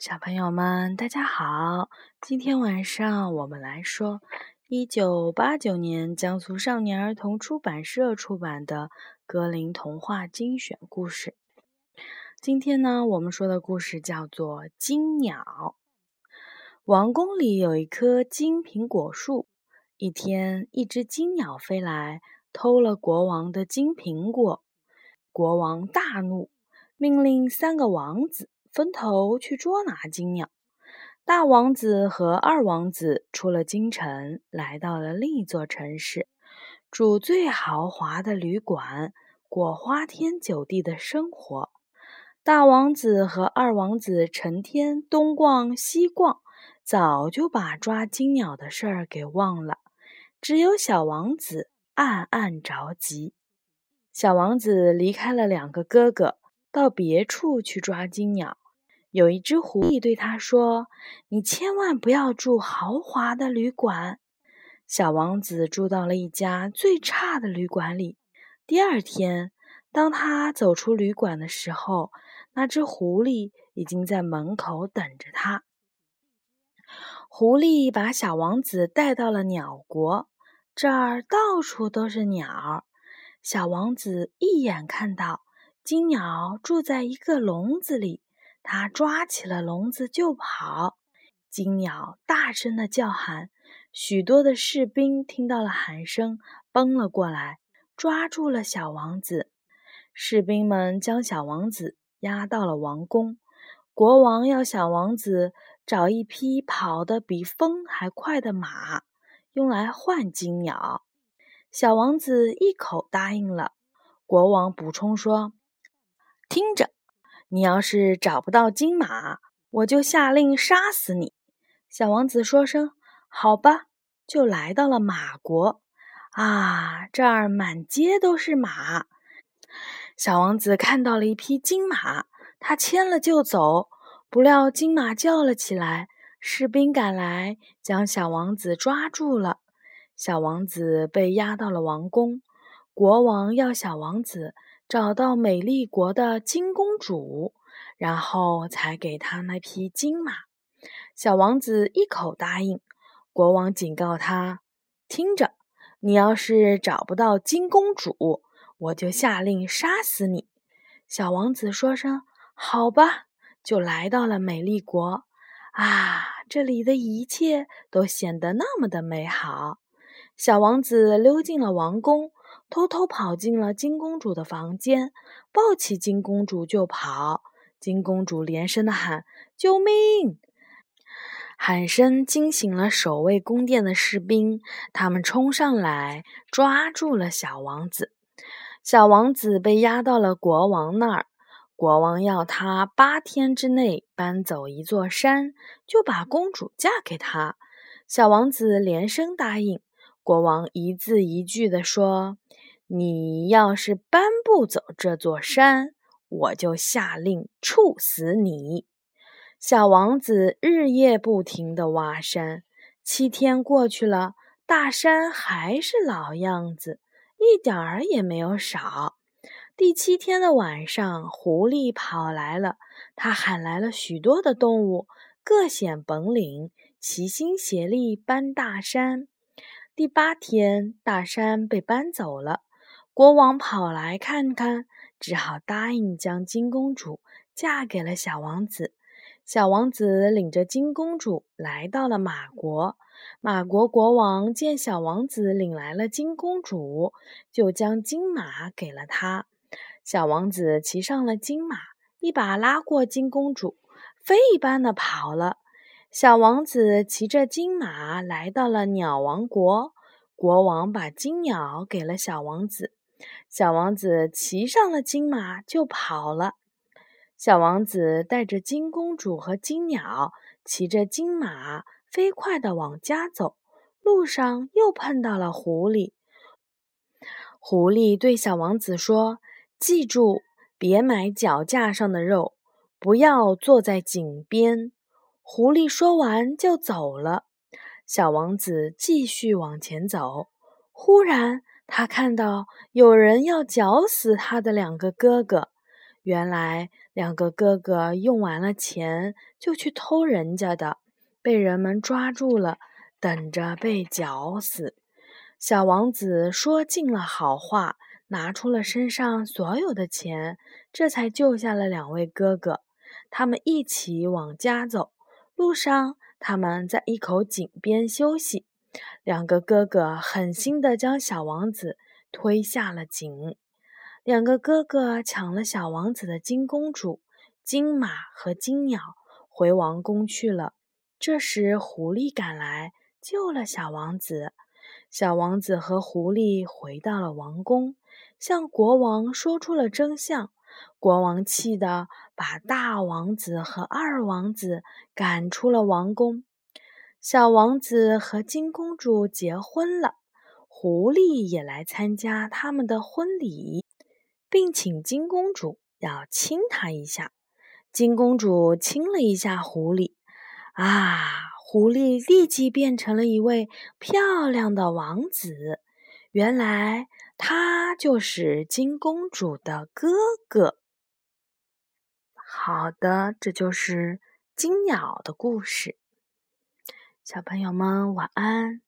小朋友们，大家好！今天晚上我们来说一九八九年江苏少年儿童出版社出版的《格林童话精选故事》。今天呢，我们说的故事叫做《金鸟》。王宫里有一棵金苹果树。一天，一只金鸟飞来，偷了国王的金苹果。国王大怒，命令三个王子。分头去捉拿金鸟。大王子和二王子出了京城，来到了另一座城市，住最豪华的旅馆，过花天酒地的生活。大王子和二王子成天东逛西逛，早就把抓金鸟的事儿给忘了。只有小王子暗暗着急。小王子离开了两个哥哥。到别处去抓金鸟，有一只狐狸对他说：“你千万不要住豪华的旅馆。”小王子住到了一家最差的旅馆里。第二天，当他走出旅馆的时候，那只狐狸已经在门口等着他。狐狸把小王子带到了鸟国，这儿到处都是鸟。小王子一眼看到。金鸟住在一个笼子里，它抓起了笼子就跑。金鸟大声的叫喊，许多的士兵听到了喊声，奔了过来，抓住了小王子。士兵们将小王子押到了王宫。国王要小王子找一匹跑得比风还快的马，用来换金鸟。小王子一口答应了。国王补充说。听着，你要是找不到金马，我就下令杀死你。小王子说声“好吧”，就来到了马国。啊，这儿满街都是马。小王子看到了一匹金马，他牵了就走。不料金马叫了起来，士兵赶来，将小王子抓住了。小王子被押到了王宫。国王要小王子。找到美丽国的金公主，然后才给他那匹金马。小王子一口答应。国王警告他：“听着，你要是找不到金公主，我就下令杀死你。”小王子说声“好吧”，就来到了美丽国。啊，这里的一切都显得那么的美好。小王子溜进了王宫。偷偷跑进了金公主的房间，抱起金公主就跑。金公主连声的喊：“救命！”喊声惊醒了守卫宫殿的士兵，他们冲上来抓住了小王子。小王子被押到了国王那儿，国王要他八天之内搬走一座山，就把公主嫁给他。小王子连声答应。国王一字一句地说：“你要是搬不走这座山，我就下令处死你。”小王子日夜不停地挖山，七天过去了，大山还是老样子，一点儿也没有少。第七天的晚上，狐狸跑来了，他喊来了许多的动物，各显本领，齐心协力搬大山。第八天，大山被搬走了。国王跑来看看，只好答应将金公主嫁给了小王子。小王子领着金公主来到了马国。马国国王见小王子领来了金公主，就将金马给了他。小王子骑上了金马，一把拉过金公主，飞一般的跑了。小王子骑着金马来到了鸟王国，国王把金鸟给了小王子，小王子骑上了金马就跑了。小王子带着金公主和金鸟，骑着金马飞快地往家走，路上又碰到了狐狸。狐狸对小王子说：“记住，别买脚架上的肉，不要坐在井边。”狐狸说完就走了。小王子继续往前走，忽然他看到有人要绞死他的两个哥哥，原来两个哥哥用完了钱就去偷人家的，被人们抓住了，等着被绞死。小王子说尽了好话，拿出了身上所有的钱，这才救下了两位哥哥。他们一起往家走，路上他们在一口井边休息。两个哥哥狠心地将小王子推下了井。两个哥哥抢了小王子的金公主、金马和金鸟，回王宫去了。这时，狐狸赶来救了小王子。小王子和狐狸回到了王宫，向国王说出了真相。国王气得把大王子和二王子赶出了王宫。小王子和金公主结婚了，狐狸也来参加他们的婚礼。并请金公主要亲他一下。金公主亲了一下狐狸，啊，狐狸立即变成了一位漂亮的王子。原来他就是金公主的哥哥。好的，这就是金鸟的故事。小朋友们，晚安。